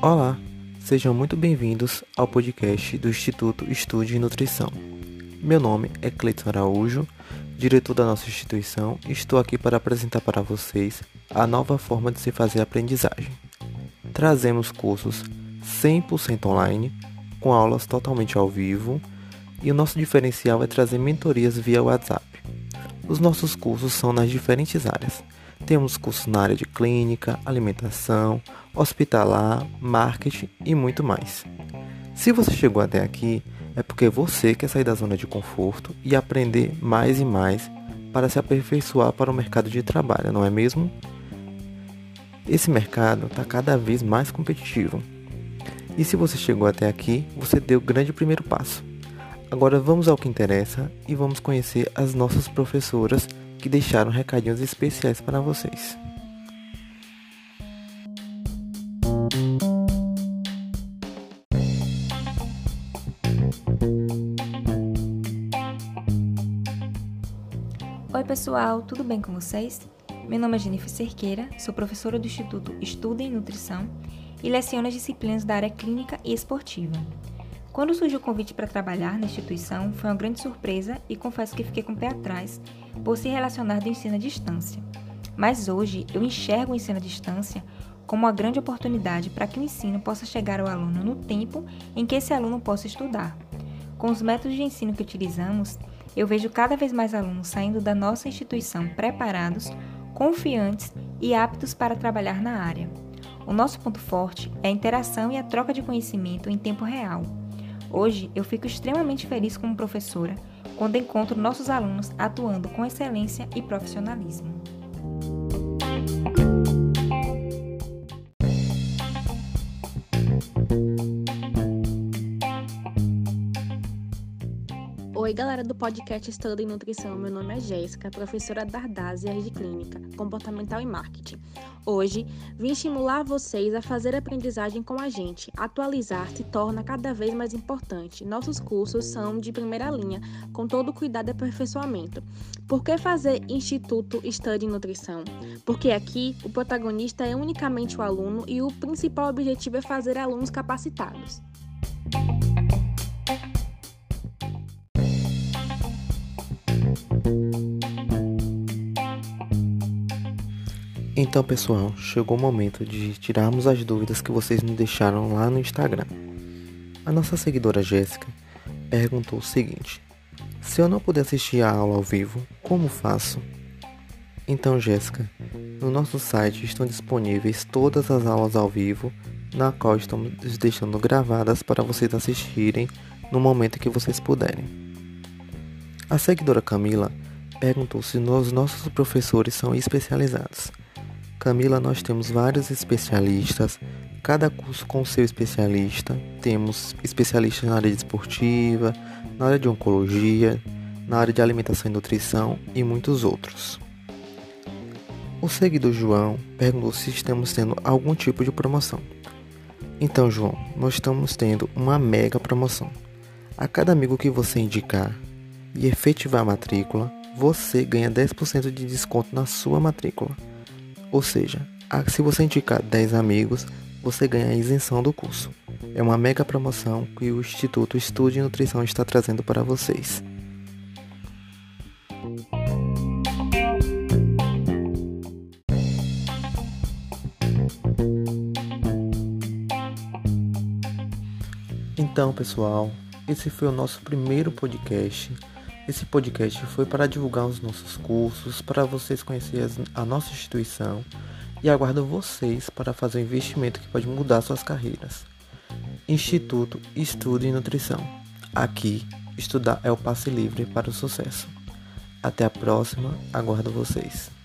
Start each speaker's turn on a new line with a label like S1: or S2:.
S1: Olá, sejam muito bem-vindos ao podcast do Instituto Estude Nutrição. Meu nome é Cleiton Araújo, diretor da nossa instituição, e estou aqui para apresentar para vocês a nova forma de se fazer aprendizagem. Trazemos cursos 100% online, com aulas totalmente ao vivo, e o nosso diferencial é trazer mentorias via WhatsApp. Os nossos cursos são nas diferentes áreas. Temos cursos na área de clínica, alimentação, hospitalar, marketing e muito mais. Se você chegou até aqui, é porque você quer sair da zona de conforto e aprender mais e mais para se aperfeiçoar para o mercado de trabalho, não é mesmo? Esse mercado está cada vez mais competitivo. E se você chegou até aqui, você deu o grande primeiro passo. Agora vamos ao que interessa e vamos conhecer as nossas professoras que deixaram recadinhos especiais para vocês.
S2: Oi, pessoal, tudo bem com vocês? Meu nome é Jennifer Cerqueira, sou professora do Instituto Estudo em Nutrição e leciono as disciplinas da área clínica e esportiva. Quando surgiu o convite para trabalhar na instituição, foi uma grande surpresa e confesso que fiquei com o pé atrás por se relacionar do ensino à distância. Mas hoje eu enxergo o ensino à distância como uma grande oportunidade para que o ensino possa chegar ao aluno no tempo em que esse aluno possa estudar. Com os métodos de ensino que utilizamos, eu vejo cada vez mais alunos saindo da nossa instituição preparados, confiantes e aptos para trabalhar na área. O nosso ponto forte é a interação e a troca de conhecimento em tempo real. Hoje eu fico extremamente feliz como professora quando encontro nossos alunos atuando com excelência e profissionalismo.
S3: Oi, galera do podcast Estudo em Nutrição. Meu nome é Jéssica, professora da Ardásia de Clínica, Comportamental e Marketing. Hoje, vim estimular vocês a fazer aprendizagem com a gente. Atualizar se torna cada vez mais importante. Nossos cursos são de primeira linha, com todo o cuidado e aperfeiçoamento. Por que fazer Instituto Estudo em Nutrição? Porque aqui o protagonista é unicamente o aluno e o principal objetivo é fazer alunos capacitados.
S1: Então, pessoal, chegou o momento de tirarmos as dúvidas que vocês nos deixaram lá no Instagram. A nossa seguidora Jéssica perguntou o seguinte: Se eu não puder assistir a aula ao vivo, como faço? Então, Jéssica, no nosso site estão disponíveis todas as aulas ao vivo, na qual estamos deixando gravadas para vocês assistirem no momento que vocês puderem. A seguidora Camila perguntou se os nossos professores são especializados. Camila, nós temos vários especialistas, cada curso com seu especialista. Temos especialistas na área esportiva, na área de oncologia, na área de alimentação e nutrição e muitos outros. O seguidor João perguntou se estamos tendo algum tipo de promoção. Então, João, nós estamos tendo uma mega promoção. A cada amigo que você indicar e efetivar a matrícula, você ganha 10% de desconto na sua matrícula. Ou seja, se você indicar 10 amigos, você ganha a isenção do curso. É uma mega promoção que o Instituto Estude Nutrição está trazendo para vocês. Então, pessoal, esse foi o nosso primeiro podcast. Esse podcast foi para divulgar os nossos cursos, para vocês conhecerem a nossa instituição e aguardo vocês para fazer um investimento que pode mudar suas carreiras. Instituto Estudo em Nutrição. Aqui, estudar é o passe livre para o sucesso. Até a próxima, aguardo vocês.